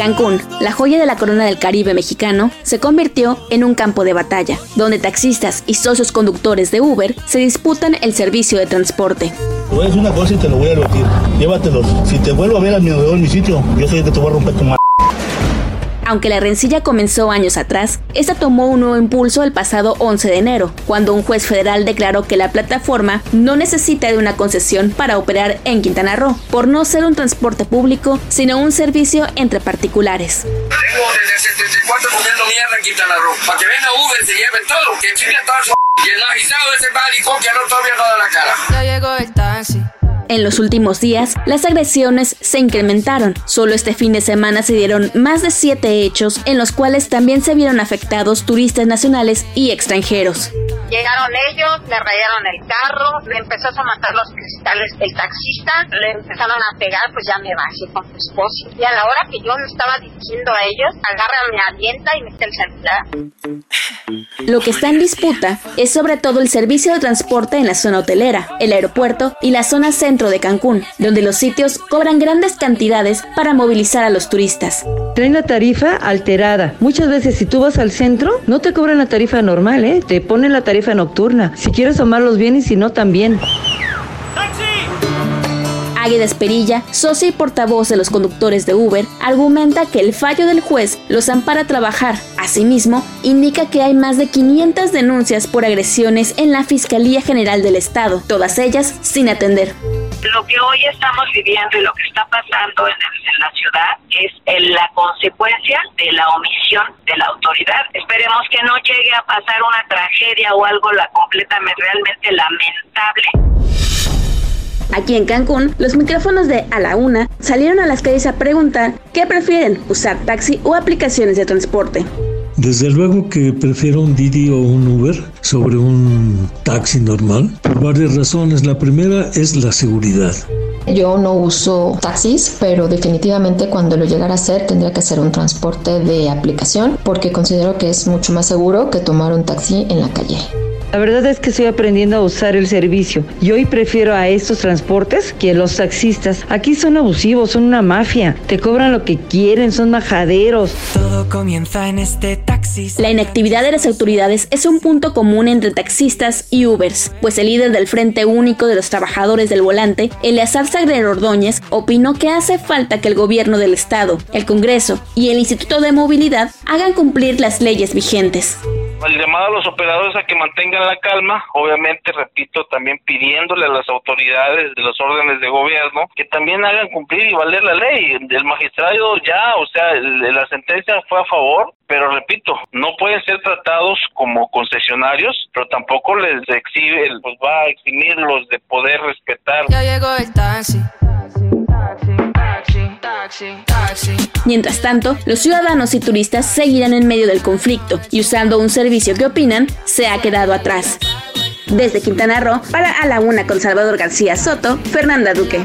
Cancún, la joya de la corona del Caribe mexicano, se convirtió en un campo de batalla, donde taxistas y socios conductores de Uber se disputan el servicio de transporte. Decir una cosa y te lo voy a. Llévatelos. Si te vuelvo a ver mi, sitio, yo soy el que te voy a romper tu madre. Aunque la rencilla comenzó años atrás, esta tomó un nuevo impulso el pasado 11 de enero, cuando un juez federal declaró que la plataforma no necesita de una concesión para operar en Quintana Roo, por no ser un transporte público, sino un servicio entre particulares. Tengo desde 74 poniendo mierda en Quintana Roo, para que venga Uber, se lleven todo, que chingue todo su y el magistrado de ese maricón que no todavía no da la cara. Ya llegó el taxi. En los últimos días, las agresiones se incrementaron. Solo este fin de semana se dieron más de siete hechos en los cuales también se vieron afectados turistas nacionales y extranjeros. Llegaron ellos, le rayaron el carro, le empezó a matar los cristales el taxista, le empezaron a pegar, pues ya me bajé con su esposo. Y a la hora que yo me estaba dirigiendo a ellos, agarra, me avienta y me está el celular. Lo que está en disputa es sobre todo el servicio de transporte en la zona hotelera, el aeropuerto y la zona centro de Cancún, donde los sitios cobran grandes cantidades para movilizar a los turistas. Traen la tarifa alterada. Muchas veces si tú vas al centro, no te cobran la tarifa normal, ¿eh? Te ponen la tarifa nocturna. Si quieres tomarlos bien y si no, también. Águeda Esperilla, socia y portavoz de los conductores de Uber, argumenta que el fallo del juez los ampara trabajar. Asimismo, indica que hay más de 500 denuncias por agresiones en la Fiscalía General del Estado, todas ellas sin atender. Lo que hoy estamos viviendo y lo que está pasando en, en la ciudad es el- la consecuencia de la omisión de la autoridad. Esperemos que no llegue a pasar una tragedia o algo la completamente realmente lamentable. Aquí en Cancún, los micrófonos de A la Una salieron a las calles a preguntar qué prefieren, usar taxi o aplicaciones de transporte. Desde luego que prefiero un Didi o un Uber sobre un taxi normal por varias razones. La primera es la seguridad. Yo no uso taxis, pero definitivamente cuando lo llegara a hacer tendría que ser un transporte de aplicación porque considero que es mucho más seguro que tomar un taxi en la calle. La verdad es que estoy aprendiendo a usar el servicio y hoy prefiero a estos transportes que a los taxistas. Aquí son abusivos, son una mafia. Te cobran lo que quieren, son majaderos. Todo comienza en este taxi. La inactividad de las autoridades es un punto común entre taxistas y Ubers, pues el líder del Frente Único de los Trabajadores del Volante, Eleazar Sagrero Ordóñez, opinó que hace falta que el gobierno del Estado, el Congreso y el Instituto de Movilidad hagan cumplir las leyes vigentes. El llamado a los operadores a que mantengan la calma, obviamente, repito, también pidiéndole a las autoridades de los órdenes de gobierno que también hagan cumplir y valer la ley. El magistrado ya, o sea, el- la sentencia fue a favor, pero repito, no pueden ser tratados como concesionarios, pero tampoco les exhibe, pues va a eximirlos de poder respetar Ya llegó el taxi. Taxi, taxi, taxi, taxi. Mientras tanto, los ciudadanos y turistas seguirán en medio del conflicto y usando un servicio que opinan se ha quedado atrás. Desde Quintana Roo, para A la Una con Salvador García Soto, Fernanda Duque.